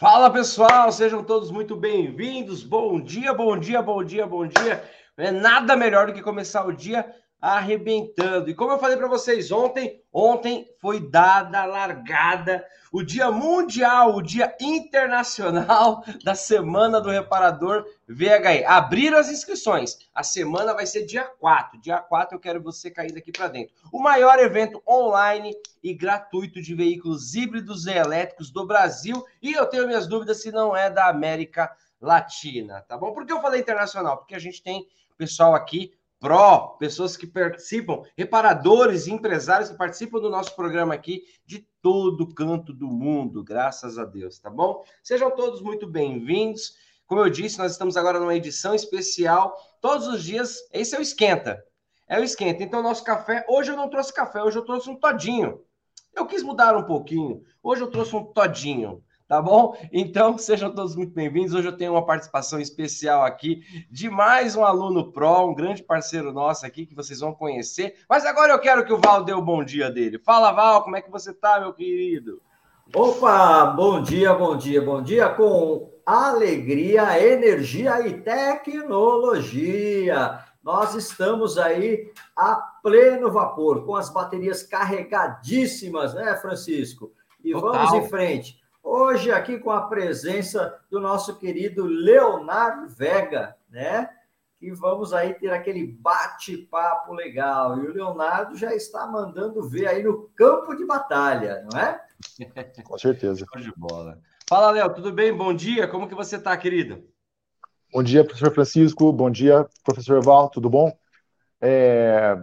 Fala pessoal, sejam todos muito bem-vindos. Bom dia, bom dia, bom dia, bom dia. É nada melhor do que começar o dia arrebentando. E como eu falei para vocês ontem, ontem foi dada a largada o Dia Mundial, o Dia Internacional da Semana do Reparador VHI. Abriram as inscrições. A semana vai ser dia 4. Dia 4 eu quero você cair daqui para dentro. O maior evento online e gratuito de veículos híbridos e elétricos do Brasil. E eu tenho minhas dúvidas se não é da América Latina, tá bom? Por que eu falei internacional? Porque a gente tem pessoal aqui pró, pessoas que participam, reparadores, empresários que participam do nosso programa aqui de todo canto do mundo, graças a Deus, tá bom? Sejam todos muito bem-vindos. Como eu disse, nós estamos agora numa edição especial. Todos os dias, esse é o esquenta. É o esquenta. Então, nosso café, hoje eu não trouxe café, hoje eu trouxe um todinho. Eu quis mudar um pouquinho. Hoje eu trouxe um todinho tá bom? Então, sejam todos muito bem-vindos. Hoje eu tenho uma participação especial aqui de mais um aluno Pro, um grande parceiro nosso aqui que vocês vão conhecer. Mas agora eu quero que o Val dê o bom dia dele. Fala, Val, como é que você tá, meu querido? Opa, bom dia, bom dia, bom dia com alegria, energia e tecnologia. Nós estamos aí a pleno vapor, com as baterias carregadíssimas, né, Francisco? E Total. vamos em frente. Hoje, aqui com a presença do nosso querido Leonardo Vega, né? Que vamos aí ter aquele bate-papo legal. E o Leonardo já está mandando ver aí no campo de batalha, não é? Com certeza. Show de bola. Fala, Léo, tudo bem? Bom dia. Como que você está, querido? Bom dia, professor Francisco. Bom dia, professor Val. Tudo bom? É...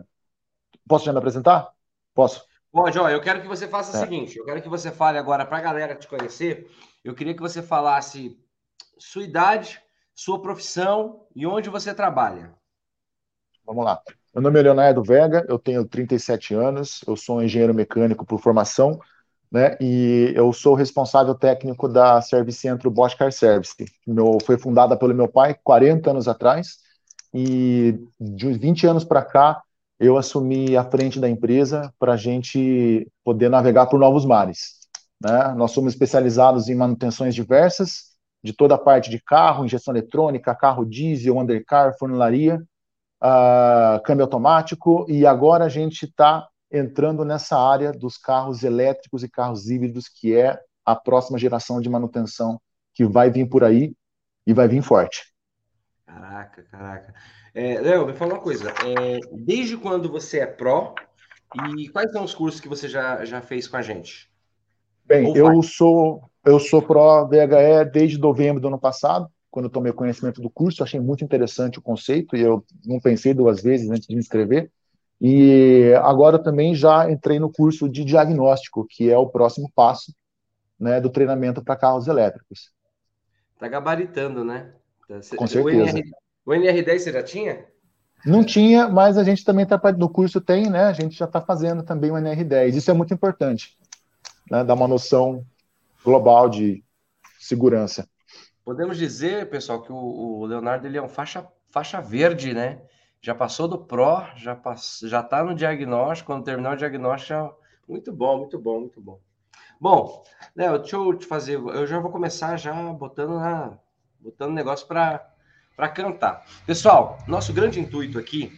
Posso já me apresentar? Posso? Pode, ó, eu quero que você faça é. o seguinte, eu quero que você fale agora para a galera te conhecer, eu queria que você falasse sua idade, sua profissão e onde você trabalha. Vamos lá. Meu nome é Leonardo Vega, eu tenho 37 anos, eu sou engenheiro mecânico por formação, né? E eu sou responsável técnico da Service Centro Bosch Car Service. Meu, foi fundada pelo meu pai 40 anos atrás e de 20 anos para cá eu assumi a frente da empresa para a gente poder navegar por novos mares. Né? Nós somos especializados em manutenções diversas, de toda a parte de carro, injeção eletrônica, carro diesel, undercar, funilaria, uh, câmbio automático, e agora a gente está entrando nessa área dos carros elétricos e carros híbridos, que é a próxima geração de manutenção que vai vir por aí e vai vir forte. Caraca, caraca. É, Léo, me fala uma coisa. É, desde quando você é pró e quais são os cursos que você já, já fez com a gente? Bem, eu sou eu sou pró VHE desde novembro do ano passado, quando eu tomei conhecimento do curso, achei muito interessante o conceito e eu não pensei duas vezes antes de me inscrever. E agora também já entrei no curso de diagnóstico, que é o próximo passo né, do treinamento para carros elétricos. Tá gabaritando, né? Com certeza. O NR10 você já tinha? Não tinha, mas a gente também está no curso tem, né? A gente já está fazendo também o NR10. Isso é muito importante, né? Dar uma noção global de segurança. Podemos dizer, pessoal, que o, Leonardo ele é um faixa, faixa verde, né? Já passou do Pro, já pass... já está no diagnóstico. Quando terminar o diagnóstico, já... muito bom, muito bom, muito bom. Bom, Léo, deixa eu te fazer. Eu já vou começar já botando na botando negócio para cantar. Pessoal, nosso grande intuito aqui,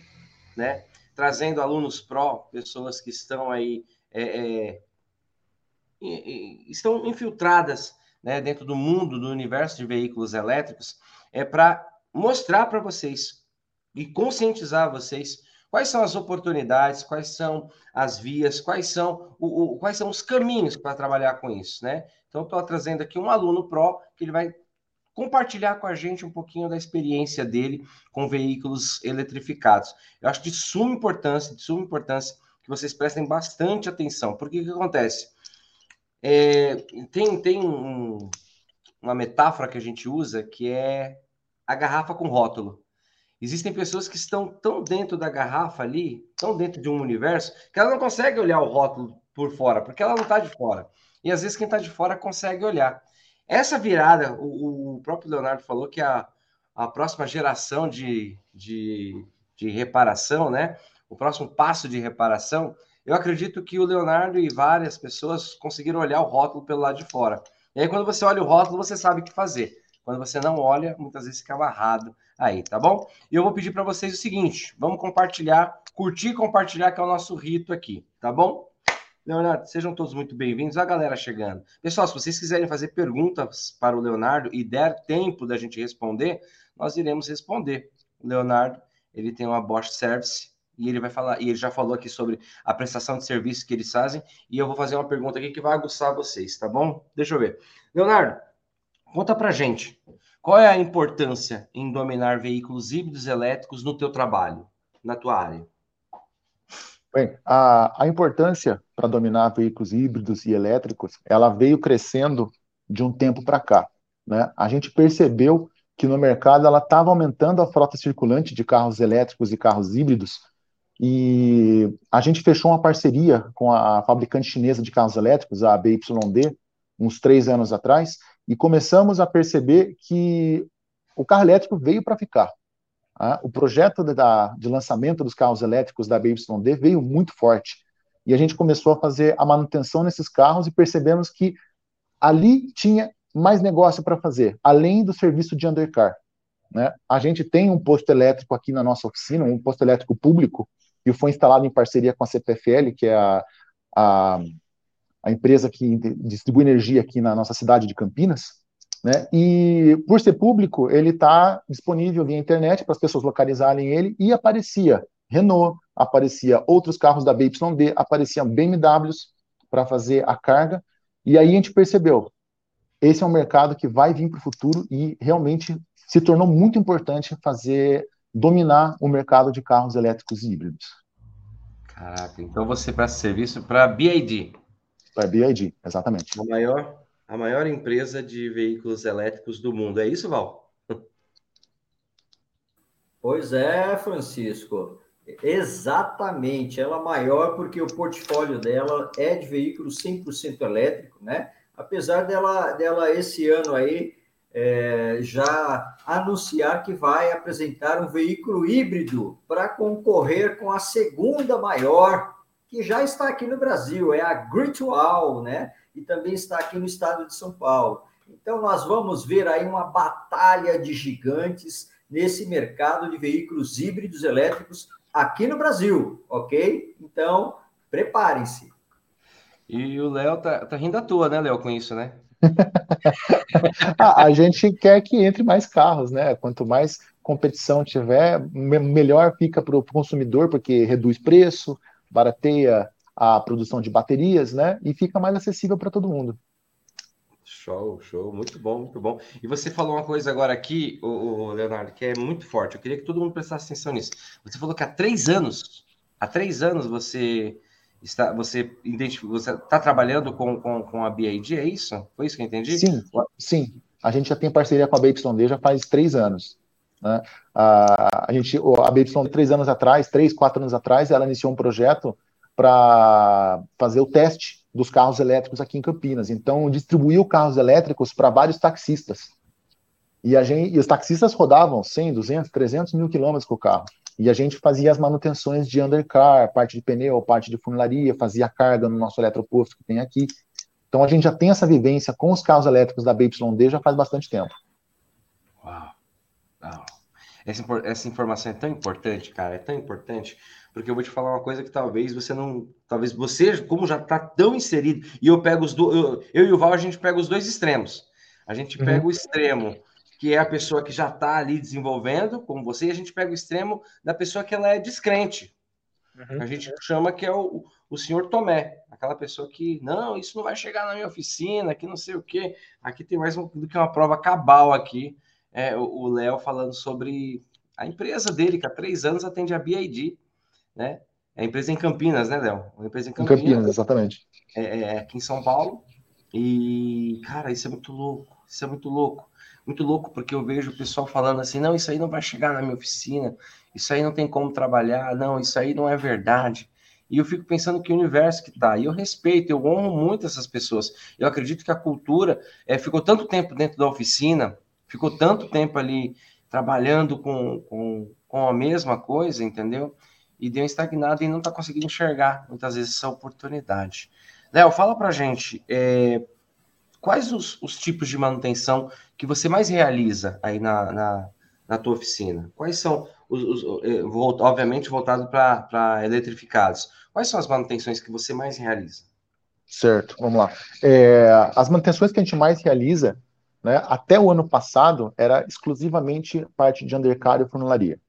né, trazendo alunos pró, pessoas que estão aí, é, é, estão infiltradas né, dentro do mundo, do universo de veículos elétricos, é para mostrar para vocês e conscientizar vocês quais são as oportunidades, quais são as vias, quais são, o, o quais são os caminhos para trabalhar com isso, né? Então, estou trazendo aqui um aluno pró que ele vai compartilhar com a gente um pouquinho da experiência dele com veículos eletrificados. Eu acho de suma importância, de suma importância que vocês prestem bastante atenção, porque o que acontece? É, tem tem um, uma metáfora que a gente usa que é a garrafa com rótulo. Existem pessoas que estão tão dentro da garrafa ali, tão dentro de um universo, que ela não consegue olhar o rótulo por fora, porque ela não está de fora. E às vezes quem está de fora consegue olhar. Essa virada, o, o próprio Leonardo falou que a, a próxima geração de, de, de reparação, né? O próximo passo de reparação, eu acredito que o Leonardo e várias pessoas conseguiram olhar o rótulo pelo lado de fora. E aí, quando você olha o rótulo, você sabe o que fazer. Quando você não olha, muitas vezes fica amarrado aí, tá bom? E eu vou pedir para vocês o seguinte: vamos compartilhar, curtir e compartilhar, que é o nosso rito aqui, tá bom? Leonardo, sejam todos muito bem-vindos. A galera chegando. Pessoal, se vocês quiserem fazer perguntas para o Leonardo e der tempo da gente responder, nós iremos responder. O Leonardo, ele tem uma Bosch Service e ele vai falar, e ele já falou aqui sobre a prestação de serviços que eles fazem, e eu vou fazer uma pergunta aqui que vai aguçar vocês, tá bom? Deixa eu ver. Leonardo, conta pra gente. Qual é a importância em dominar veículos híbridos elétricos no teu trabalho, na tua área? Bem, a, a importância para dominar veículos híbridos e elétricos, ela veio crescendo de um tempo para cá. Né? A gente percebeu que no mercado ela estava aumentando a frota circulante de carros elétricos e carros híbridos, e a gente fechou uma parceria com a fabricante chinesa de carros elétricos, a BYD, uns três anos atrás, e começamos a perceber que o carro elétrico veio para ficar. Ah, o projeto de, da, de lançamento dos carros elétricos da BYD veio muito forte. E a gente começou a fazer a manutenção nesses carros e percebemos que ali tinha mais negócio para fazer, além do serviço de undercar. Né? A gente tem um posto elétrico aqui na nossa oficina, um posto elétrico público, que foi instalado em parceria com a CPFL, que é a, a, a empresa que distribui energia aqui na nossa cidade de Campinas. Né? E por ser público, ele está disponível via internet para as pessoas localizarem ele e aparecia Renault, aparecia outros carros da BYD, apareciam BMWs para fazer a carga. E aí a gente percebeu, esse é um mercado que vai vir para o futuro e realmente se tornou muito importante fazer dominar o mercado de carros elétricos e híbridos. Caraca, então você presta serviço para a BID. Para a BID, exatamente. A maior a maior empresa de veículos elétricos do mundo. É isso, Val? Pois é, Francisco. Exatamente. Ela é maior porque o portfólio dela é de veículos 100% elétrico, né? Apesar dela, dela esse ano aí é, já anunciar que vai apresentar um veículo híbrido para concorrer com a segunda maior, que já está aqui no Brasil, é a Gritual, né? E também está aqui no estado de São Paulo. Então, nós vamos ver aí uma batalha de gigantes nesse mercado de veículos híbridos elétricos aqui no Brasil, ok? Então, preparem-se. E o Léo tá, tá rindo à toa, né, Léo, com isso, né? a gente quer que entre mais carros, né? Quanto mais competição tiver, melhor fica para o consumidor, porque reduz preço, barateia a produção de baterias, né? E fica mais acessível para todo mundo. Show, show, muito bom, muito bom. E você falou uma coisa agora aqui, o, Leonardo, que é muito forte. Eu queria que todo mundo prestasse atenção nisso. Você falou que há três anos, há três anos você está, você você está trabalhando com, com, com a BID, é isso? Foi isso que eu entendi? Sim, sim. A gente já tem parceria com a BYD já faz três anos. Né? A, a gente, a BYD, três anos atrás, três, quatro anos atrás, ela iniciou um projeto para fazer o teste dos carros elétricos aqui em Campinas. Então, distribuiu carros elétricos para vários taxistas. E, a gente, e os taxistas rodavam 100, 200, 300 mil quilômetros com o carro. E a gente fazia as manutenções de undercar, parte de pneu, parte de funilaria, fazia carga no nosso eletroposto que tem aqui. Então a gente já tem essa vivência com os carros elétricos da BYD já faz bastante tempo. Uau! Uau. Essa, essa informação é tão importante, cara, é tão importante, porque eu vou te falar uma coisa que talvez você não. Talvez você, como já está tão inserido, e eu pego os dois. Eu, eu, e o Val, a gente pega os dois extremos. A gente uhum. pega o extremo, que é a pessoa que já está ali desenvolvendo, como você, e a gente pega o extremo da pessoa que ela é descrente. Uhum. A gente chama que é o, o senhor Tomé, aquela pessoa que, não, isso não vai chegar na minha oficina, que não sei o quê. Aqui tem mais um, do que uma prova cabal aqui. É, o Léo falando sobre a empresa dele, que há três anos atende a BID né? É a empresa em Campinas, né, Léo? Uma empresa em Campinas. Em Campinas, exatamente. É, é, é, aqui em São Paulo. E, cara, isso é muito louco. Isso é muito louco. Muito louco, porque eu vejo o pessoal falando assim: não, isso aí não vai chegar na minha oficina, isso aí não tem como trabalhar, não, isso aí não é verdade. E eu fico pensando que universo que tá. E eu respeito, eu honro muito essas pessoas. Eu acredito que a cultura é, ficou tanto tempo dentro da oficina, ficou tanto tempo ali trabalhando com, com, com a mesma coisa, entendeu? e deu estagnado e não está conseguindo enxergar muitas vezes essa oportunidade. Léo, fala para gente, é, quais os, os, tipos de manutenção que você mais realiza aí na, na, na tua oficina? Quais são os, os eh, obviamente voltado para eletrificados? Quais são as manutenções que você mais realiza? Certo, vamos lá. É, as manutenções que a gente mais realiza, né, até o ano passado, era exclusivamente parte de undercar e funilaria.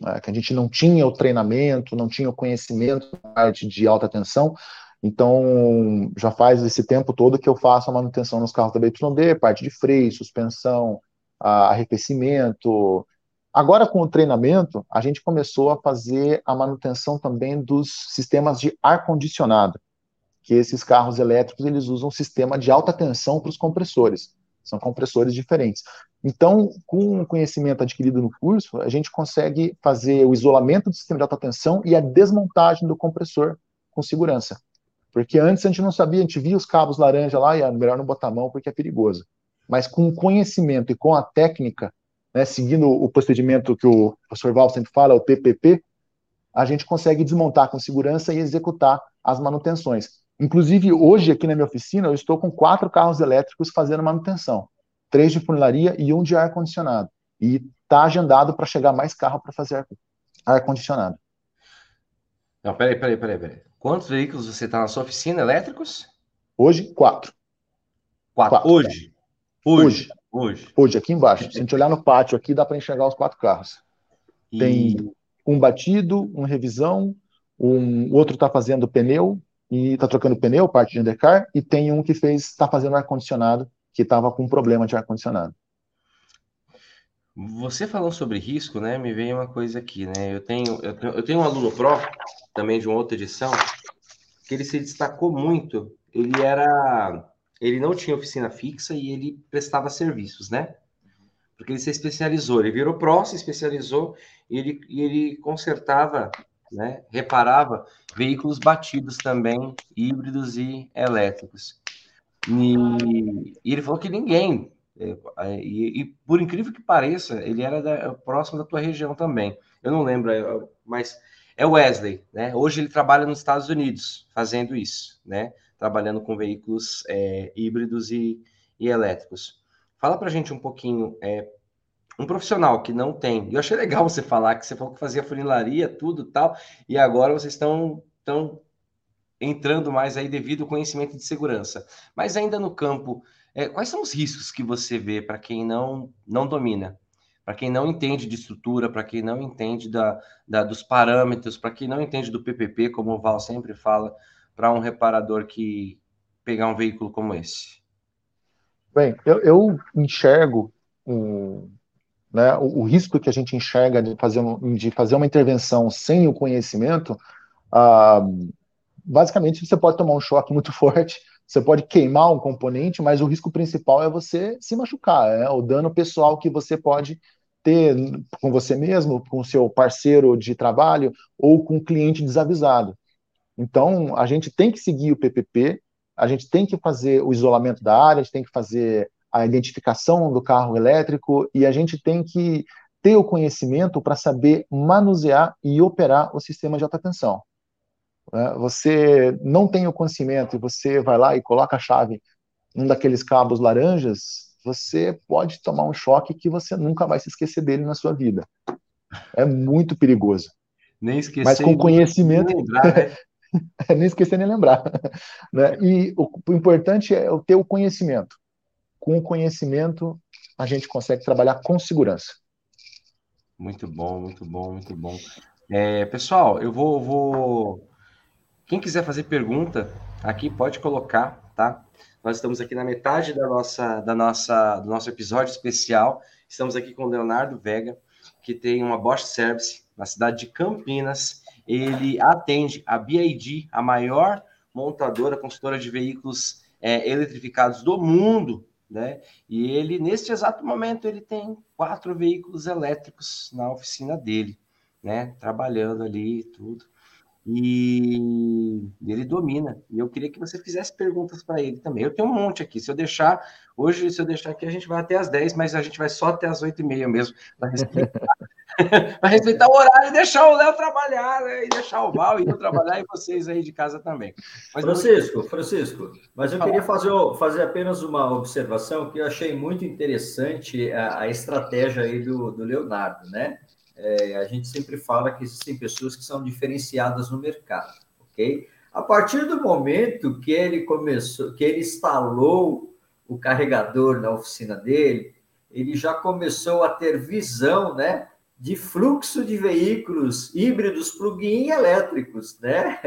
Né, que a gente não tinha o treinamento, não tinha o conhecimento da parte de alta tensão, então já faz esse tempo todo que eu faço a manutenção nos carros da BYD, parte de freio, suspensão, arrefecimento. Agora, com o treinamento, a gente começou a fazer a manutenção também dos sistemas de ar-condicionado que esses carros elétricos eles usam um sistema de alta tensão para os compressores. São compressores diferentes. Então, com o conhecimento adquirido no curso, a gente consegue fazer o isolamento do sistema de alta tensão e a desmontagem do compressor com segurança. Porque antes a gente não sabia, a gente via os cabos laranja lá e é melhor não botar a mão porque é perigoso. Mas com o conhecimento e com a técnica, né, seguindo o procedimento que o professor Val sempre fala, o PPP, a gente consegue desmontar com segurança e executar as manutenções. Inclusive, hoje, aqui na minha oficina, eu estou com quatro carros elétricos fazendo manutenção. Três de funilaria e um de ar-condicionado. E está agendado para chegar mais carro para fazer ar-condicionado. Não, peraí, peraí, peraí, peraí. Quantos veículos você está na sua oficina elétricos? Hoje, quatro. Quatro. quatro. Hoje? Hoje. Hoje. Hoje, aqui embaixo. Se a gente olhar no pátio aqui, dá para enxergar os quatro carros. E... Tem um batido, um revisão, um outro está fazendo pneu, e está trocando pneu, parte de undercar, e tem um que fez, está fazendo ar-condicionado, que estava com um problema de ar-condicionado. Você falando sobre risco, né, me veio uma coisa aqui, né, eu tenho, eu tenho, eu tenho um aluno pró, também de uma outra edição, que ele se destacou muito, ele era, ele não tinha oficina fixa e ele prestava serviços, né, porque ele se especializou, ele virou pró, se especializou, e ele, e ele consertava né, reparava veículos batidos também, híbridos e elétricos. E, e ele falou que ninguém, é, e, e, por incrível que pareça, ele era da, próximo da tua região também. Eu não lembro, é, mas é Wesley, né? Hoje ele trabalha nos Estados Unidos fazendo isso, né? Trabalhando com veículos é, híbridos e, e elétricos. Fala para gente um pouquinho é, um profissional que não tem. Eu achei legal você falar que você falou que fazia funilaria, tudo tal, e agora vocês estão tão entrando mais aí devido ao conhecimento de segurança. Mas ainda no campo, é, quais são os riscos que você vê para quem não não domina? Para quem não entende de estrutura, para quem não entende da, da dos parâmetros, para quem não entende do PPP, como o Val sempre fala, para um reparador que pegar um veículo como esse? Bem, eu, eu enxergo um, né, o, o, risco que a gente enxerga de fazer, de fazer uma intervenção sem o conhecimento, ah, basicamente você pode tomar um choque muito forte, você pode queimar um componente, mas o risco principal é você se machucar, é o dano pessoal que você pode ter com você mesmo, com seu parceiro de trabalho ou com o cliente desavisado. Então, a gente tem que seguir o PPP, a gente tem que fazer o isolamento da área, a gente tem que fazer a identificação do carro elétrico e a gente tem que ter o conhecimento para saber manusear e operar o sistema de alta tensão. Né? Você não tem o conhecimento e você vai lá e coloca a chave num daqueles cabos laranjas, você pode tomar um choque que você nunca vai se esquecer dele na sua vida. É muito perigoso. Nem esquecer. Mas com conhecimento. Nem, lembrar, né? nem esquecer nem lembrar. Né? E o, o importante é ter o conhecimento com o conhecimento, a gente consegue trabalhar com segurança. Muito bom, muito bom, muito bom. É, pessoal, eu vou, vou. Quem quiser fazer pergunta aqui, pode colocar, tá? Nós estamos aqui na metade da nossa, da nossa, do nosso episódio especial. Estamos aqui com o Leonardo Vega, que tem uma Bosch Service na cidade de Campinas. Ele atende a BID, a maior montadora, consultora de veículos é, eletrificados do mundo, né? E ele, neste exato momento, ele tem quatro veículos elétricos na oficina dele, né? Trabalhando ali tudo. E ele domina. E eu queria que você fizesse perguntas para ele também. Eu tenho um monte aqui. Se eu deixar, hoje, se eu deixar aqui, a gente vai até as 10, mas a gente vai só até as 8 e meia mesmo para explicar Para respeitar o horário e deixar o Léo trabalhar, né? E deixar o Val e eu trabalhar e vocês aí de casa também. Mas Francisco, Francisco, mas eu queria fazer, fazer apenas uma observação que eu achei muito interessante a, a estratégia aí do, do Leonardo, né? É, a gente sempre fala que existem pessoas que são diferenciadas no mercado, ok? A partir do momento que ele começou, que ele instalou o carregador na oficina dele, ele já começou a ter visão, né? De fluxo de veículos híbridos plug-in elétricos, né?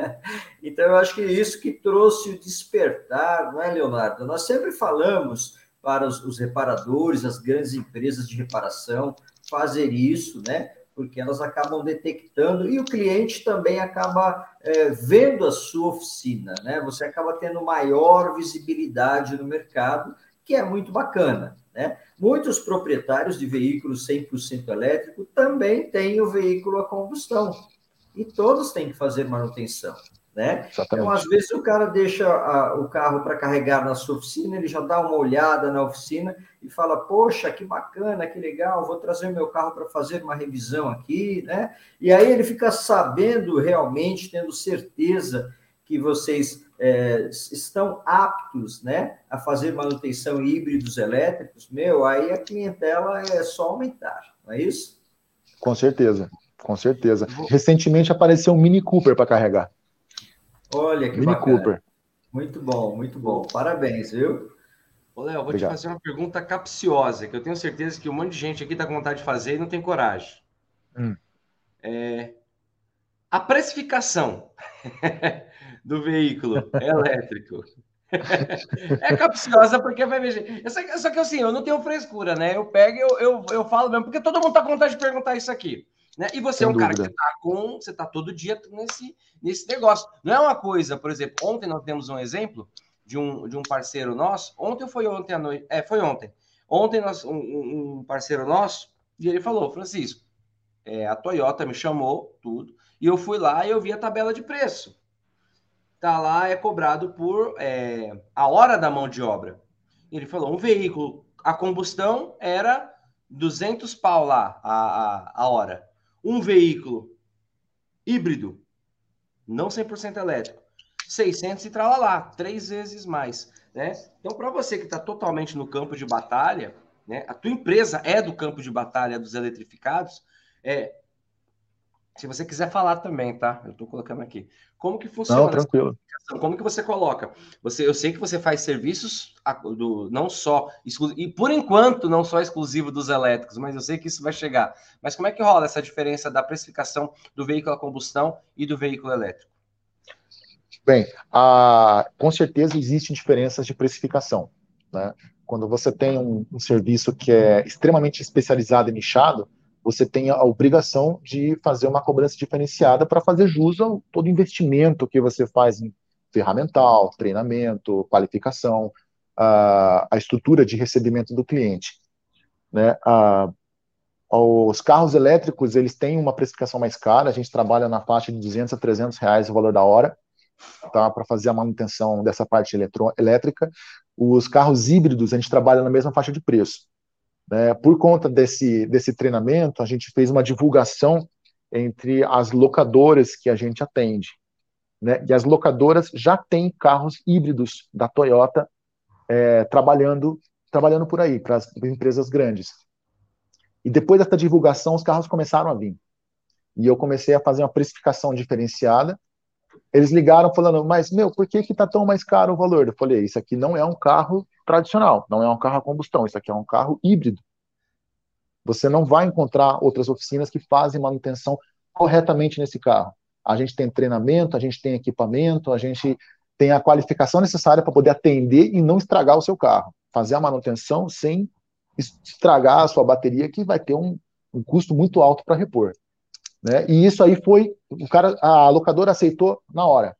então, eu acho que é isso que trouxe o despertar, não é, Leonardo? Nós sempre falamos para os, os reparadores, as grandes empresas de reparação, fazer isso, né? Porque elas acabam detectando e o cliente também acaba é, vendo a sua oficina, né? Você acaba tendo maior visibilidade no mercado, que é muito bacana. Né? Muitos proprietários de veículos 100% elétrico também têm o veículo a combustão e todos têm que fazer manutenção. Né? Então, às vezes, o cara deixa a, o carro para carregar na sua oficina, ele já dá uma olhada na oficina e fala: Poxa, que bacana, que legal, vou trazer o meu carro para fazer uma revisão aqui. Né? E aí ele fica sabendo realmente, tendo certeza que vocês é, estão aptos né, a fazer manutenção híbridos elétricos, meu, aí a clientela é só aumentar, não é isso? Com certeza, com certeza. Recentemente apareceu um Mini Cooper para carregar. Olha que Mini bacana. Cooper. Muito bom, muito bom. Parabéns, viu? Ô, Léo, vou Obrigado. te fazer uma pergunta capciosa, que eu tenho certeza que um monte de gente aqui está com vontade de fazer e não tem coragem. Hum. É... A precificação do veículo elétrico. é capciosa porque vai mexer. Só que assim, eu não tenho frescura, né? Eu pego eu, eu, eu falo mesmo, porque todo mundo tá com vontade de perguntar isso aqui. Né? E você Sem é um dúvida. cara que tá com. Você tá todo dia nesse, nesse negócio. Não é uma coisa, por exemplo, ontem nós temos um exemplo de um, de um parceiro nosso. Ontem foi ontem à noite? É, foi ontem. Ontem nós, um, um parceiro nosso, e ele falou, Francisco, é, a Toyota me chamou, tudo, e eu fui lá e eu vi a tabela de preço tá lá, é cobrado por é, a hora da mão de obra. Ele falou, um veículo a combustão era 200 pau lá a, a, a hora. Um veículo híbrido, não 100% elétrico, 600 e lá, três vezes mais. Né? Então, para você que está totalmente no campo de batalha, né, a tua empresa é do campo de batalha dos eletrificados, é, se você quiser falar também, tá? Eu estou colocando aqui. Como que funciona? Não, tranquilo. Como que você coloca? Você, eu sei que você faz serviços do, não só e por enquanto não só exclusivo dos elétricos, mas eu sei que isso vai chegar. Mas como é que rola essa diferença da precificação do veículo a combustão e do veículo elétrico? Bem, a, com certeza existem diferenças de precificação. Né? Quando você tem um, um serviço que é extremamente especializado e nichado, você tem a obrigação de fazer uma cobrança diferenciada para fazer jus a todo investimento que você faz em ferramental, treinamento, qualificação, a, a estrutura de recebimento do cliente. Né? A, os carros elétricos eles têm uma precificação mais cara, a gente trabalha na faixa de 200 a 300 reais o valor da hora, tá? para fazer a manutenção dessa parte elétrica. Os carros híbridos a gente trabalha na mesma faixa de preço. Né? Por conta desse, desse treinamento, a gente fez uma divulgação entre as locadoras que a gente atende. Né? E as locadoras já têm carros híbridos da Toyota é, trabalhando, trabalhando por aí, para as empresas grandes. E depois dessa divulgação, os carros começaram a vir. E eu comecei a fazer uma precificação diferenciada. Eles ligaram falando, mas, meu, por que está tão mais caro o valor? Eu falei, isso aqui não é um carro tradicional, não é um carro a combustão, isso aqui é um carro híbrido. Você não vai encontrar outras oficinas que fazem manutenção corretamente nesse carro. A gente tem treinamento, a gente tem equipamento, a gente tem a qualificação necessária para poder atender e não estragar o seu carro. Fazer a manutenção sem estragar a sua bateria, que vai ter um, um custo muito alto para repor. Né? E isso aí foi, o cara, a locadora aceitou na hora.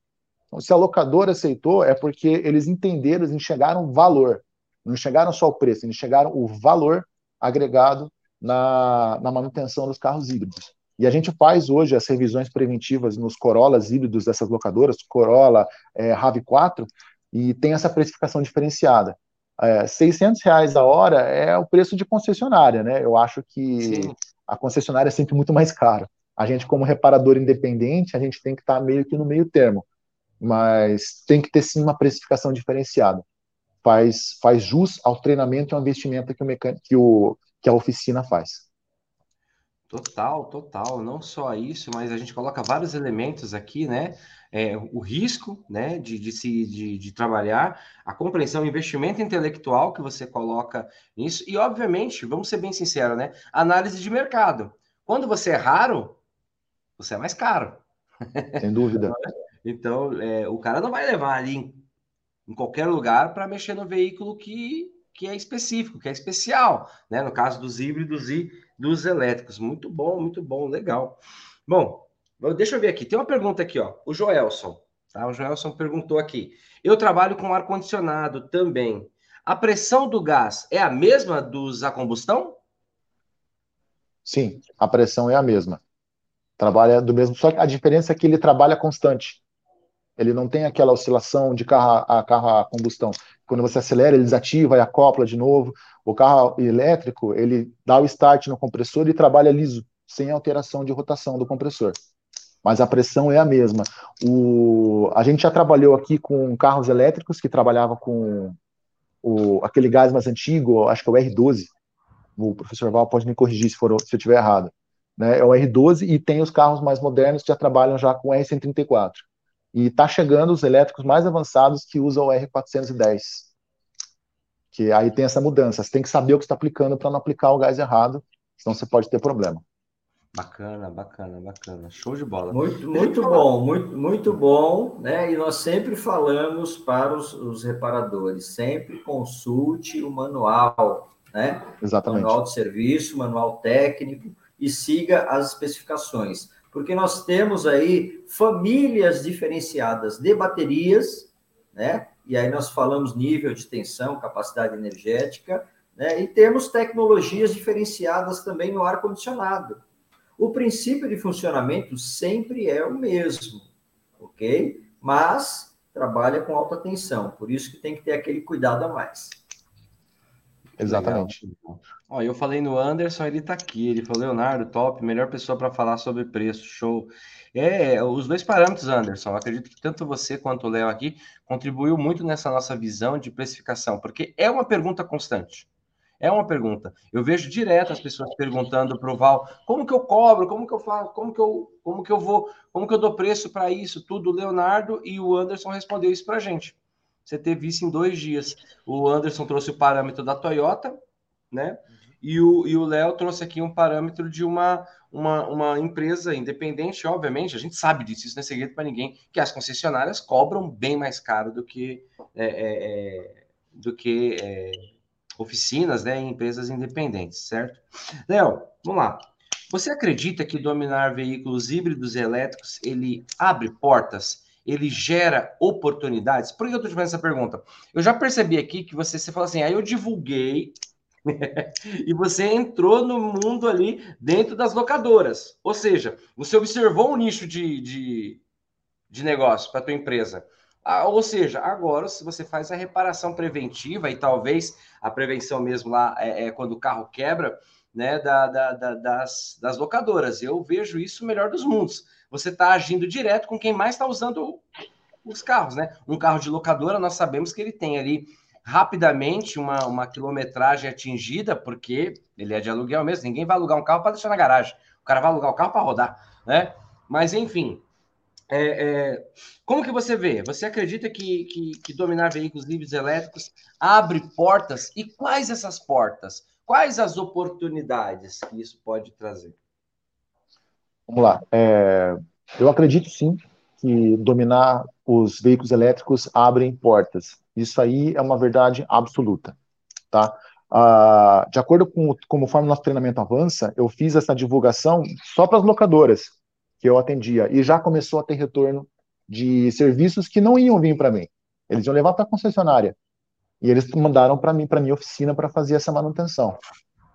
Então, se a locadora aceitou, é porque eles entenderam, eles enxergaram valor. Não enxergaram só o preço, eles enxergaram o valor agregado na, na manutenção dos carros híbridos. E a gente faz hoje as revisões preventivas nos Corollas híbridos dessas locadoras, Corolla, é, RAV4, e tem essa precificação diferenciada. É, 600 reais a hora é o preço de concessionária, né? Eu acho que a concessionária é sempre muito mais caro. A gente, como reparador independente, a gente tem que estar meio que no meio termo, mas tem que ter sim uma precificação diferenciada. Faz, faz jus ao treinamento e ao investimento que, o mecânico, que, o, que a oficina faz. Total, total. Não só isso, mas a gente coloca vários elementos aqui, né? É, o risco, né, de, de se de, de, trabalhar, a compreensão, o investimento intelectual que você coloca nisso, e obviamente, vamos ser bem sinceros, né? Análise de mercado. Quando você é raro, você é mais caro. Sem dúvida. então, é, o cara não vai levar ali em, em qualquer lugar para mexer no veículo que, que é específico, que é especial, né? No caso dos híbridos e dos elétricos. Muito bom, muito bom, legal. Bom, deixa eu ver aqui. Tem uma pergunta aqui, ó. O Joelson, tá? O Joelson perguntou aqui. Eu trabalho com ar condicionado também. A pressão do gás é a mesma dos a combustão? Sim, a pressão é a mesma. Trabalha do mesmo, só que a diferença é que ele trabalha constante. Ele não tem aquela oscilação de carro a carro a combustão. Quando você acelera, ele desativa e acopla de novo. O carro elétrico, ele dá o start no compressor e trabalha liso, sem alteração de rotação do compressor. Mas a pressão é a mesma. O, a gente já trabalhou aqui com carros elétricos que trabalhava com o, aquele gás mais antigo, acho que é o R12. O professor Val pode me corrigir se, for, se eu estiver errado. Né? É o R12 e tem os carros mais modernos que já trabalham já com R134. E está chegando os elétricos mais avançados que usam o R410. Que aí tem essa mudança. Você tem que saber o que está aplicando para não aplicar o gás errado, senão você pode ter problema. Bacana, bacana, bacana. Show de bola. Muito, muito bom, muito, muito bom, né? E nós sempre falamos para os, os reparadores, sempre consulte o manual, né? Exatamente. Manual de serviço, manual técnico e siga as especificações porque nós temos aí famílias diferenciadas de baterias, né? E aí nós falamos nível de tensão, capacidade energética, né? E temos tecnologias diferenciadas também no ar condicionado. O princípio de funcionamento sempre é o mesmo, ok? Mas trabalha com alta tensão, por isso que tem que ter aquele cuidado a mais. Exatamente. Ó, eu falei no Anderson, ele tá aqui. Ele falou, Leonardo, top, melhor pessoa para falar sobre preço, show. É, os dois parâmetros, Anderson. Eu acredito que tanto você quanto o Léo aqui contribuiu muito nessa nossa visão de precificação, porque é uma pergunta constante. É uma pergunta. Eu vejo direto as pessoas perguntando para o Val, como que eu cobro, como que eu faço, como que eu, como que eu vou, como que eu dou preço para isso, tudo. O Leonardo e o Anderson respondeu isso para a gente. Você teve isso em dois dias. O Anderson trouxe o parâmetro da Toyota, né? E o e o Léo trouxe aqui um parâmetro de uma, uma, uma empresa independente, obviamente, a gente sabe disso, isso não é segredo para ninguém, que as concessionárias cobram bem mais caro do que, é, é, é do que é, oficinas né, em empresas independentes, certo? Léo, vamos lá. Você acredita que dominar veículos híbridos e elétricos ele abre portas ele gera oportunidades? Por que eu estou te fazendo essa pergunta? Eu já percebi aqui que você, você fala assim, aí eu divulguei e você entrou no mundo ali dentro das locadoras. Ou seja, você observou um nicho de, de, de negócio para a tua empresa. Ah, ou seja, agora se você faz a reparação preventiva e talvez a prevenção mesmo lá é, é quando o carro quebra, né, da, da, da, das, das locadoras. Eu vejo isso melhor dos mundos você está agindo direto com quem mais está usando os carros, né? Um carro de locadora, nós sabemos que ele tem ali rapidamente uma, uma quilometragem atingida, porque ele é de aluguel mesmo, ninguém vai alugar um carro para deixar na garagem. O cara vai alugar o carro para rodar, né? Mas, enfim, é, é, como que você vê? Você acredita que, que, que, dominar veículos livres elétricos abre portas? E quais essas portas? Quais as oportunidades que isso pode trazer? Vamos lá. É, eu acredito sim que dominar os veículos elétricos abrem portas. Isso aí é uma verdade absoluta, tá? Ah, de acordo com conforme nosso treinamento avança, eu fiz essa divulgação só para as locadoras que eu atendia e já começou a ter retorno de serviços que não iam vir para mim. Eles iam levar para a concessionária e eles mandaram para mim, para minha oficina, para fazer essa manutenção,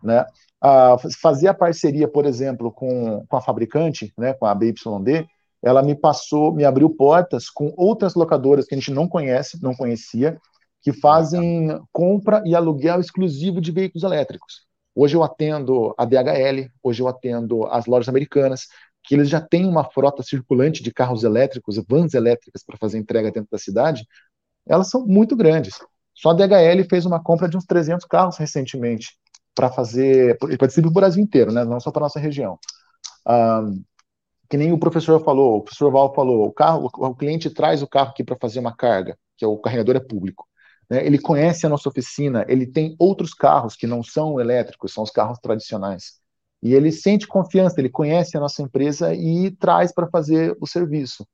né? A fazer a parceria, por exemplo, com, com a fabricante, né, com a BYD, ela me passou, me abriu portas com outras locadoras que a gente não conhece, não conhecia, que fazem compra e aluguel exclusivo de veículos elétricos. Hoje eu atendo a DHL, hoje eu atendo as lojas americanas, que eles já têm uma frota circulante de carros elétricos, vans elétricas para fazer entrega dentro da cidade, elas são muito grandes. Só a DHL fez uma compra de uns 300 carros recentemente para fazer, para distribuir para o Brasil inteiro, né? não só para nossa região. Um, que nem o professor falou, o professor Val falou, o carro, o, cliente traz o carro aqui para fazer uma carga, que é o carregador é público. Né? Ele conhece a nossa oficina, ele tem outros carros que não são elétricos, são os carros tradicionais. E ele sente confiança, ele conhece a nossa empresa e traz para fazer o serviço.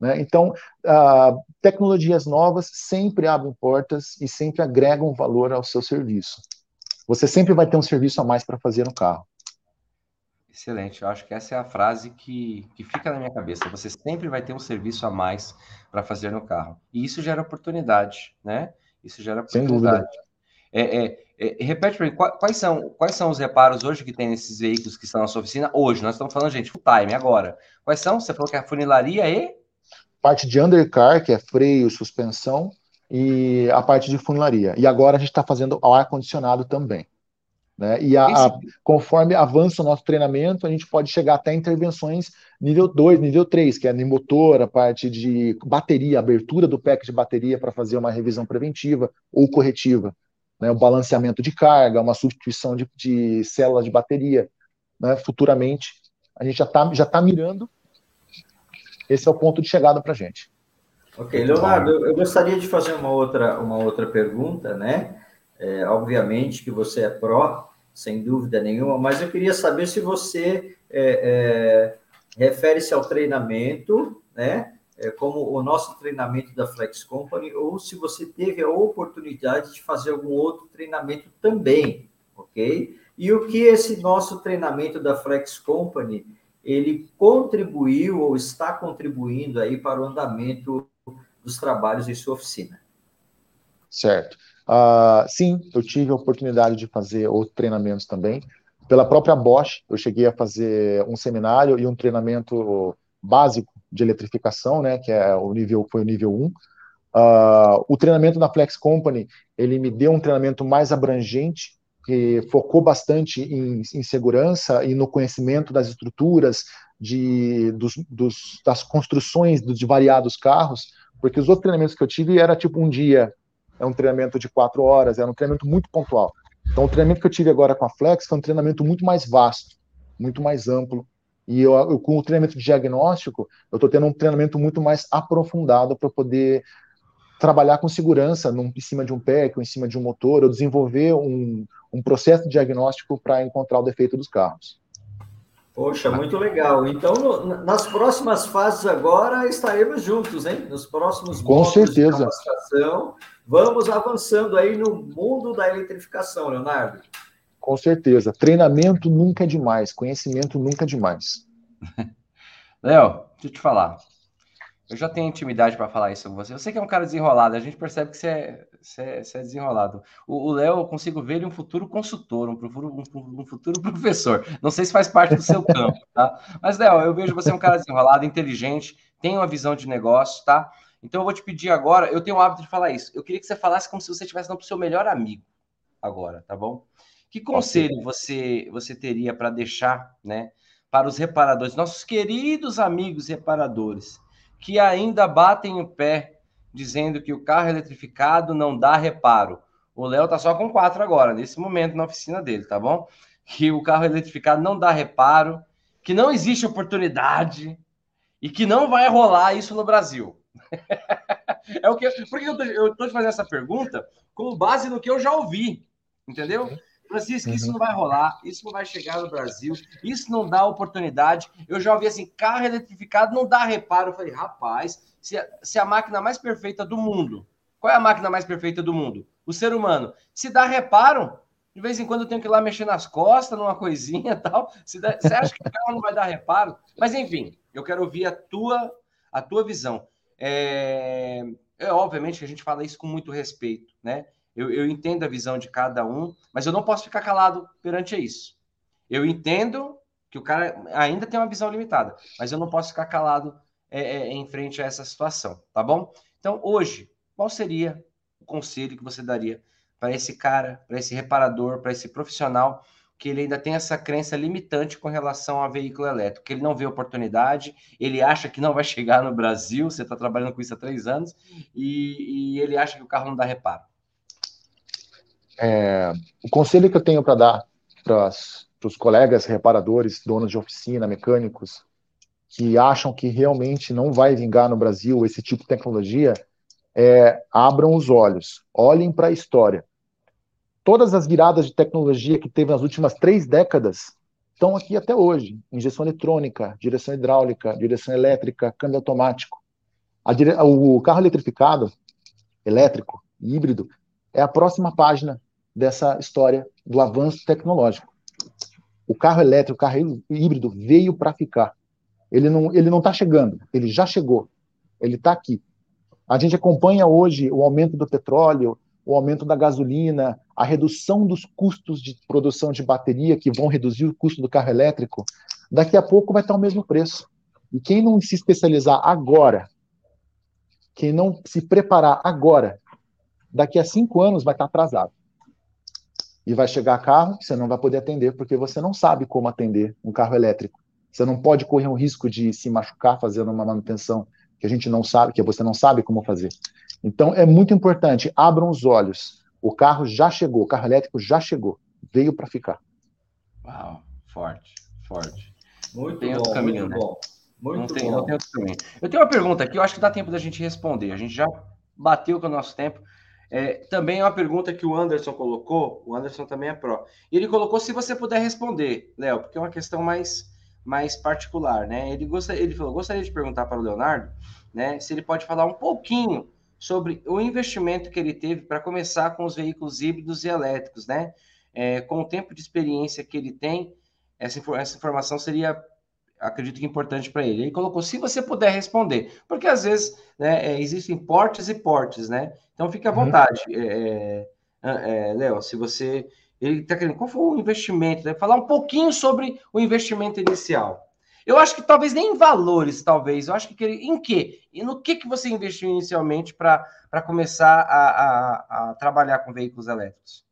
Né? Então, uh, tecnologias novas sempre abrem portas e sempre agregam valor ao seu serviço. Você sempre vai ter um serviço a mais para fazer no carro. Excelente, eu acho que essa é a frase que, que fica na minha cabeça. Você sempre vai ter um serviço a mais para fazer no carro. E isso gera oportunidade, né? Isso gera oportunidade. É, é, é, repete para mim, quais são, quais são os reparos hoje que tem nesses veículos que estão na sua oficina? Hoje, nós estamos falando, gente, full time, agora. Quais são? Você falou que é a funilaria e parte de undercar, que é freio, suspensão, e a parte de funilaria. E agora a gente está fazendo o ar-condicionado também. Né? E a, a, conforme avança o nosso treinamento, a gente pode chegar até intervenções nível 2, nível 3, que é de motor, a parte de bateria, abertura do pack de bateria para fazer uma revisão preventiva ou corretiva. Né? O balanceamento de carga, uma substituição de, de células de bateria. Né? Futuramente, a gente já está já tá mirando esse é o ponto de chegada para a gente. Ok, Leonardo, eu gostaria de fazer uma outra, uma outra pergunta, né? É, obviamente que você é pró, sem dúvida nenhuma, mas eu queria saber se você é, é, refere-se ao treinamento, né? É, como o nosso treinamento da Flex Company, ou se você teve a oportunidade de fazer algum outro treinamento também, ok? E o que esse nosso treinamento da Flex Company ele contribuiu ou está contribuindo aí para o andamento dos trabalhos em sua oficina. Certo. Uh, sim, eu tive a oportunidade de fazer outros treinamentos também. Pela própria Bosch, eu cheguei a fazer um seminário e um treinamento básico de eletrificação, né, que é o nível foi o nível 1. Uh, ah, o treinamento da Flex Company, ele me deu um treinamento mais abrangente que focou bastante em, em, segurança e no conhecimento das estruturas, de, dos, dos, das construções de variados carros, porque os outros treinamentos que eu tive era tipo um dia, é um treinamento de quatro horas, era um treinamento muito pontual. Então, o treinamento que eu tive agora com a Flex foi um treinamento muito mais vasto, muito mais amplo. E eu, eu com o treinamento de diagnóstico, eu estou tendo um treinamento muito mais aprofundado para poder trabalhar com segurança num, em cima de um PEC ou em cima de um motor, ou desenvolver um, um processo diagnóstico para encontrar o defeito dos carros. Poxa, muito legal. Então, no, nas próximas fases agora estaremos juntos, hein? Nos próximos Com certeza. vamos avançando aí no mundo da eletrificação, Leonardo. Com certeza. Treinamento nunca é demais, conhecimento nunca é demais. Léo, deixa eu te falar. Eu já tenho intimidade para falar isso com você. Você que é um cara desenrolado, a gente percebe que você é, você é, você é desenrolado. O Léo, eu consigo ver ele um futuro consultor, um futuro, um, um futuro professor. Não sei se faz parte do seu campo, tá? Mas, Léo, eu vejo você um cara desenrolado, inteligente, tem uma visão de negócio, tá? Então eu vou te pedir agora, eu tenho o hábito de falar isso. Eu queria que você falasse como se você estivesse dando para o seu melhor amigo agora, tá bom? Que conselho okay. você, você teria para deixar, né, para os reparadores, nossos queridos amigos reparadores? Que ainda batem o pé dizendo que o carro eletrificado não dá reparo. O Léo tá só com quatro agora, nesse momento na oficina dele, tá bom? Que o carro eletrificado não dá reparo, que não existe oportunidade e que não vai rolar isso no Brasil. é o que. Por que eu tô, eu tô te fazendo essa pergunta com base no que eu já ouvi, entendeu? Francisco, uhum. isso não vai rolar, isso não vai chegar no Brasil, isso não dá oportunidade. Eu já ouvi assim, carro eletrificado não dá reparo. Eu falei, rapaz, se a, se a máquina mais perfeita do mundo, qual é a máquina mais perfeita do mundo? O ser humano. Se dá reparo, de vez em quando eu tenho que ir lá mexer nas costas, numa coisinha tal. Se dá, você acha que o carro não vai dar reparo? Mas enfim, eu quero ouvir a tua, a tua visão. É, é obviamente que a gente fala isso com muito respeito, né? Eu, eu entendo a visão de cada um, mas eu não posso ficar calado perante isso. Eu entendo que o cara ainda tem uma visão limitada, mas eu não posso ficar calado é, é, em frente a essa situação, tá bom? Então, hoje, qual seria o conselho que você daria para esse cara, para esse reparador, para esse profissional que ele ainda tem essa crença limitante com relação a veículo elétrico, que ele não vê oportunidade, ele acha que não vai chegar no Brasil, você está trabalhando com isso há três anos, e, e, ele acha que o carro não dá reparo. É, o conselho que eu tenho para dar para os colegas reparadores, donos de oficina, mecânicos, que acham que realmente não vai vingar no Brasil esse tipo de tecnologia, é abram os olhos, olhem para a história todas as viradas de tecnologia que teve nas últimas três décadas estão aqui até hoje. Injeção eletrônica, direção hidráulica, direção elétrica, câmbio automático. Dire... O carro eletrificado, elétrico, híbrido, é a próxima página dessa história do avanço tecnológico. O carro elétrico, o carro híbrido veio para ficar. Ele não ele não está chegando, ele já chegou. Ele está aqui. A gente acompanha hoje o aumento do petróleo, o aumento da gasolina, a redução dos custos de produção de bateria, que vão reduzir o custo do carro elétrico, daqui a pouco vai estar o mesmo preço. E quem não se especializar agora, quem não se preparar agora, daqui a cinco anos vai estar atrasado. E vai chegar carro, você não vai poder atender, porque você não sabe como atender um carro elétrico. Você não pode correr um risco de se machucar fazendo uma manutenção que a gente não sabe, que você não sabe como fazer. Então, é muito importante, abram os olhos. O carro já chegou, o carro elétrico já chegou, veio para ficar. Uau, forte, forte. Muito tem bom, outro caminho, muito né? bom. Muito não tem, bom. Não tem outro caminho. Eu tenho uma pergunta aqui, eu acho que dá tempo da gente responder. A gente já bateu com o nosso tempo. É, também é uma pergunta que o Anderson colocou, o Anderson também é pró. Ele colocou se você puder responder, Léo, porque é uma questão mais, mais particular, né? Ele, gosta, ele falou, gostaria de perguntar para o Leonardo, né, se ele pode falar um pouquinho sobre o investimento que ele teve para começar com os veículos híbridos e elétricos, né? É, com o tempo de experiência que ele tem, essa, essa informação seria, acredito que importante para ele. Ele colocou, se você puder responder, porque às vezes né, é, existem portes e portes, né? Então fique à uhum. vontade, é, é, é Léo, se você. Ele está querendo, qual foi o investimento? Né? Falar um pouquinho sobre o investimento inicial. Eu acho que talvez nem em valores, talvez. Eu acho que em quê? E no que, que você investiu inicialmente para começar a, a, a, trabalhar com veículos elétricos?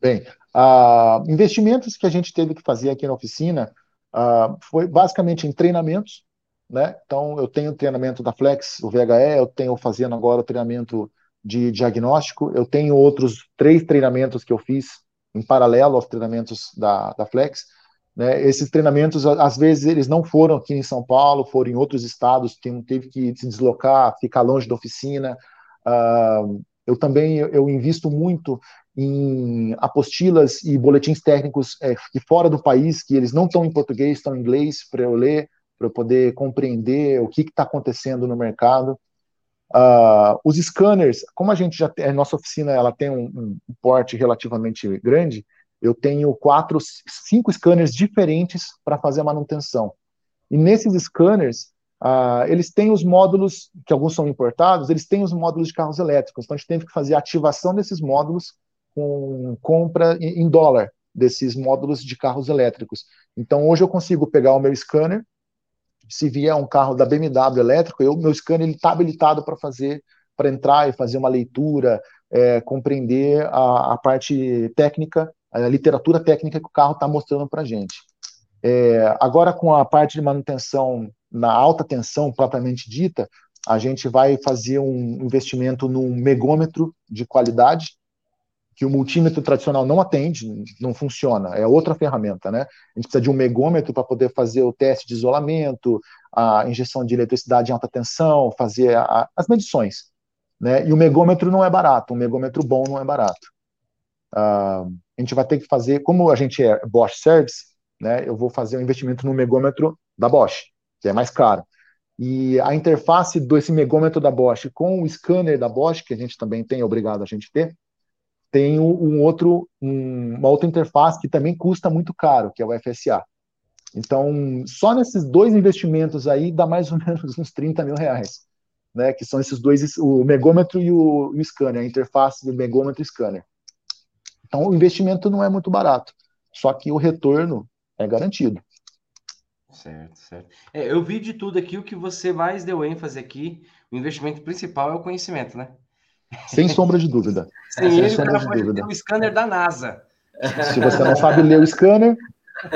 Bem, uh, investimentos que a gente teve que fazer aqui na oficina uh, foi basicamente em treinamentos, né? Então, eu tenho treinamento da Flex, o VHE, eu tenho fazendo agora o treinamento de diagnóstico, eu tenho outros três treinamentos que eu fiz em paralelo aos treinamentos da, da Flex. Né? Esses treinamentos, às vezes, eles não foram aqui em São Paulo, foram em outros estados, teve que se deslocar, ficar longe da oficina. Uh, eu também eu invisto muito em apostilas e boletins técnicos é, fora do país, que eles não estão em português, estão em inglês, para eu ler, para eu poder compreender o que está acontecendo no mercado. Uh, os scanners, como a gente já tem, a nossa oficina ela tem um, um porte relativamente grande, eu tenho quatro, cinco scanners diferentes para fazer a manutenção. E nesses scanners, uh, eles têm os módulos, que alguns são importados, eles têm os módulos de carros elétricos. Então a gente teve que fazer a ativação desses módulos com compra em dólar desses módulos de carros elétricos. Então hoje eu consigo pegar o meu scanner, se vier um carro da BMW elétrico, eu, meu scanner está habilitado para fazer, para entrar e fazer uma leitura, é, compreender a, a parte técnica a literatura técnica que o carro está mostrando para a gente. É, agora, com a parte de manutenção na alta tensão propriamente dita, a gente vai fazer um investimento num megômetro de qualidade, que o multímetro tradicional não atende, não funciona, é outra ferramenta, né? A gente precisa de um megômetro para poder fazer o teste de isolamento, a injeção de eletricidade em alta tensão, fazer a, as medições, né? E o megômetro não é barato, um megômetro bom não é barato. Uh, a gente vai ter que fazer, como a gente é Bosch Service, né, eu vou fazer um investimento no megômetro da Bosch, que é mais caro. E a interface desse megômetro da Bosch com o scanner da Bosch, que a gente também tem, obrigado a gente ter, tem um outro, um, uma outra interface que também custa muito caro, que é o FSA. Então, só nesses dois investimentos aí dá mais ou menos uns 30 mil reais, né? Que são esses dois, o megômetro e o, o scanner, a interface do megômetro e scanner. Então, o investimento não é muito barato, só que o retorno é garantido. Certo, certo. É, eu vi de tudo aqui, o que você mais deu ênfase aqui, o investimento principal é o conhecimento, né? Sem sombra de dúvida. Sem Sem ele, sombra de dúvida. o scanner da NASA. Se você não sabe ler o scanner,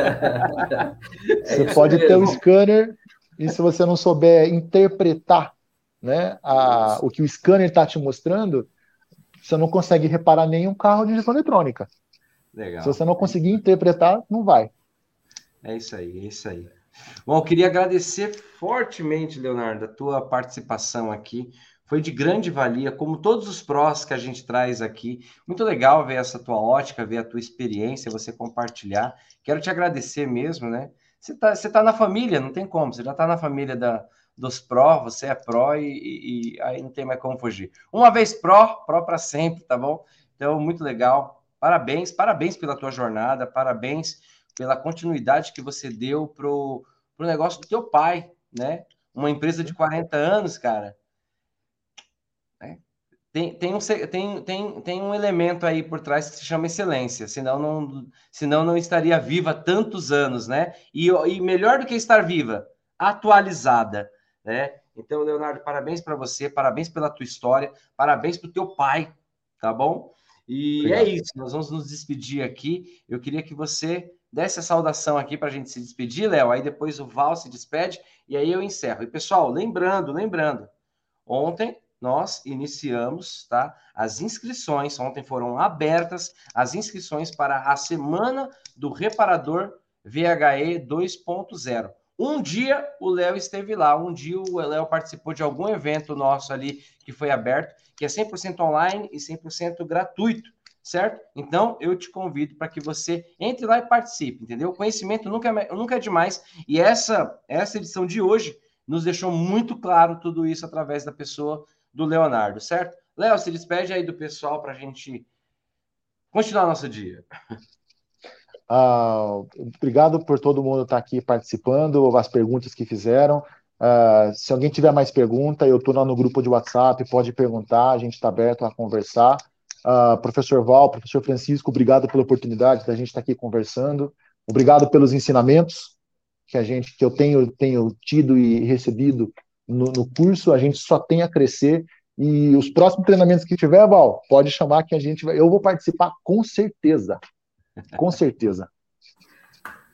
é você pode mesmo. ter o scanner e se você não souber interpretar né, a, o que o scanner está te mostrando, você não consegue reparar nenhum carro de gestão eletrônica. Legal. Se você não conseguir interpretar, não vai. É isso aí, é isso aí. Bom, eu queria agradecer fortemente, Leonardo, a tua participação aqui. Foi de grande valia, como todos os prós que a gente traz aqui. Muito legal ver essa tua ótica, ver a tua experiência, você compartilhar. Quero te agradecer mesmo, né? Você está você tá na família, não tem como, você já está na família da, dos pró, você é pró e, e, e, aí não tem mais como fugir. Uma vez pró, pró para sempre, tá bom? Então, muito legal. Parabéns, parabéns pela tua jornada, parabéns pela continuidade que você deu pro, pro negócio do teu pai, né? Uma empresa de 40 anos, cara. Tem, tem, um, tem, tem, tem um elemento aí por trás que se chama excelência, senão não, senão não estaria viva tantos anos, né? E, e melhor do que estar viva, atualizada, né? Então, Leonardo, parabéns para você, parabéns pela tua história, parabéns para o teu pai, tá bom? E é Obrigado. é isso, nós vamos nos despedir aqui. Eu queria que você desse a saudação aqui para a gente se despedir, Léo. Aí depois o Val se despede e aí eu encerro. E pessoal, lembrando, lembrando, ontem nós iniciamos, tá? As inscrições, ontem foram abertas as inscrições para a semana do reparador VHE 2.0. Um dia o Léo esteve lá, um dia o Léo participou de algum evento nosso ali que foi aberto, que é 100% online e 100% gratuito certo? Então, eu te convido para que você entre lá e participe, entendeu? Conhecimento nunca é, nunca é demais. E essa, essa edição de hoje nos deixou muito claro tudo isso através da pessoa do Leonardo, certo? Léo, se despede aí do pessoal para a gente continuar nosso dia. Ah, obrigado por todo mundo estar aqui participando, as perguntas que fizeram. Uh, se alguém tiver mais pergunta, eu estou lá no grupo de WhatsApp, pode perguntar, a gente está aberto a conversar. Uh, professor Val, professor Francisco, obrigado pela oportunidade da gente estar aqui conversando. Obrigado pelos ensinamentos que a gente, que eu tenho, tenho tido e recebido no, no curso. A gente só tem a crescer e os próximos treinamentos que tiver, Val, pode chamar que a gente vai. Eu vou participar com certeza. Com certeza.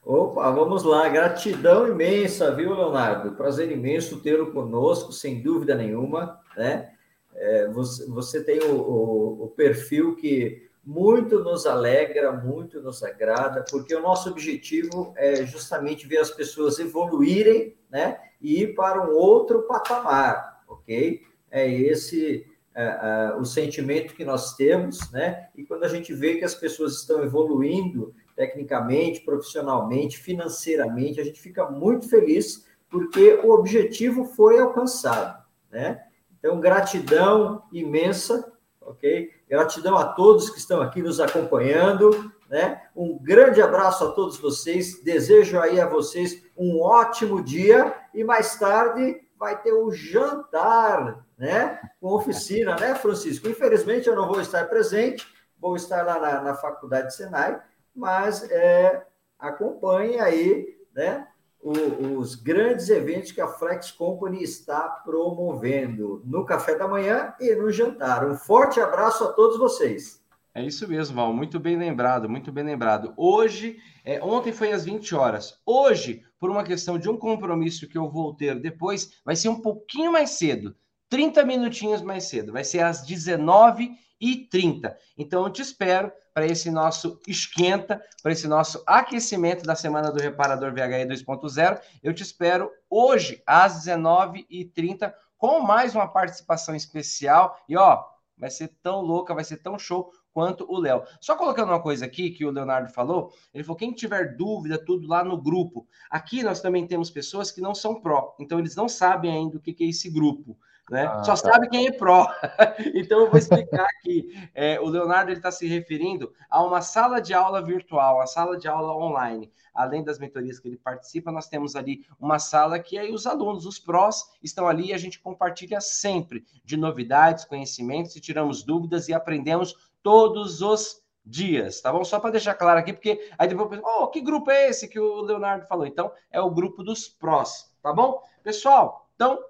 Opa, vamos lá. Gratidão imensa, viu, Leonardo? Prazer imenso tê-lo conosco, sem dúvida nenhuma, né? É, você, você, tem o, o, o, perfil que muito nos alegra, muito nos agrada, porque o nosso objetivo é justamente ver as pessoas evoluírem, né, e para um outro patamar, ok? É esse é, é, o sentimento que nós temos, né? E quando a gente vê que as pessoas estão evoluindo tecnicamente, profissionalmente, financeiramente, a gente fica muito feliz porque o objetivo foi alcançado, né? Então, gratidão imensa, ok? Gratidão a todos que estão aqui nos acompanhando, né? Um grande abraço a todos vocês. Desejo aí a vocês um ótimo dia e mais tarde vai ter o um jantar, né? Com oficina, né, Francisco? Infelizmente eu não vou estar presente, vou estar lá na, na faculdade Senai, mas é, acompanhe aí, né? os grandes eventos que a Flex Company está promovendo no café da manhã e no jantar. Um forte abraço a todos vocês. É isso mesmo, Val. Muito bem lembrado, muito bem lembrado. Hoje, é, ontem foi às 20 horas. Hoje, por uma questão de um compromisso que eu vou ter depois, vai ser um pouquinho mais cedo. 30 minutinhos mais cedo. Vai ser às 19h30. Então, eu te espero para esse nosso esquenta, para esse nosso aquecimento da semana do Reparador VHE 2.0. Eu te espero hoje, às 19h30, com mais uma participação especial. E ó, vai ser tão louca, vai ser tão show quanto o Léo. Só colocando uma coisa aqui que o Leonardo falou, ele falou: quem tiver dúvida, tudo lá no grupo. Aqui nós também temos pessoas que não são pró, então eles não sabem ainda o que é esse grupo né? Ah, Só tá. sabe quem é pró. então eu vou explicar aqui. É, o Leonardo ele está se referindo a uma sala de aula virtual, a sala de aula online. Além das mentorias que ele participa, nós temos ali uma sala que aí os alunos, os prós, estão ali e a gente compartilha sempre de novidades, conhecimentos e tiramos dúvidas e aprendemos todos os dias, tá bom? Só para deixar claro aqui, porque aí depois, oh, que grupo é esse que o Leonardo falou? Então, é o grupo dos prós, tá bom? Pessoal, então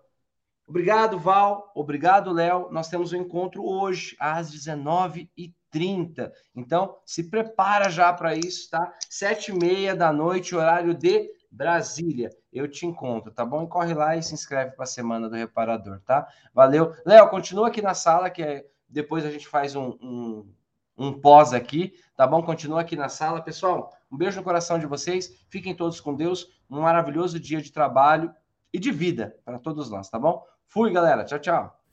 Obrigado, Val. Obrigado, Léo. Nós temos um encontro hoje, às 19h30. Então, se prepara já para isso, tá? Sete e meia da noite, horário de Brasília. Eu te encontro, tá bom? E corre lá e se inscreve para a Semana do Reparador, tá? Valeu. Léo, continua aqui na sala, que é... depois a gente faz um, um, um pós aqui, tá bom? Continua aqui na sala. Pessoal, um beijo no coração de vocês. Fiquem todos com Deus. Um maravilhoso dia de trabalho e de vida para todos nós, tá bom? Fui, galera. Tchau, tchau.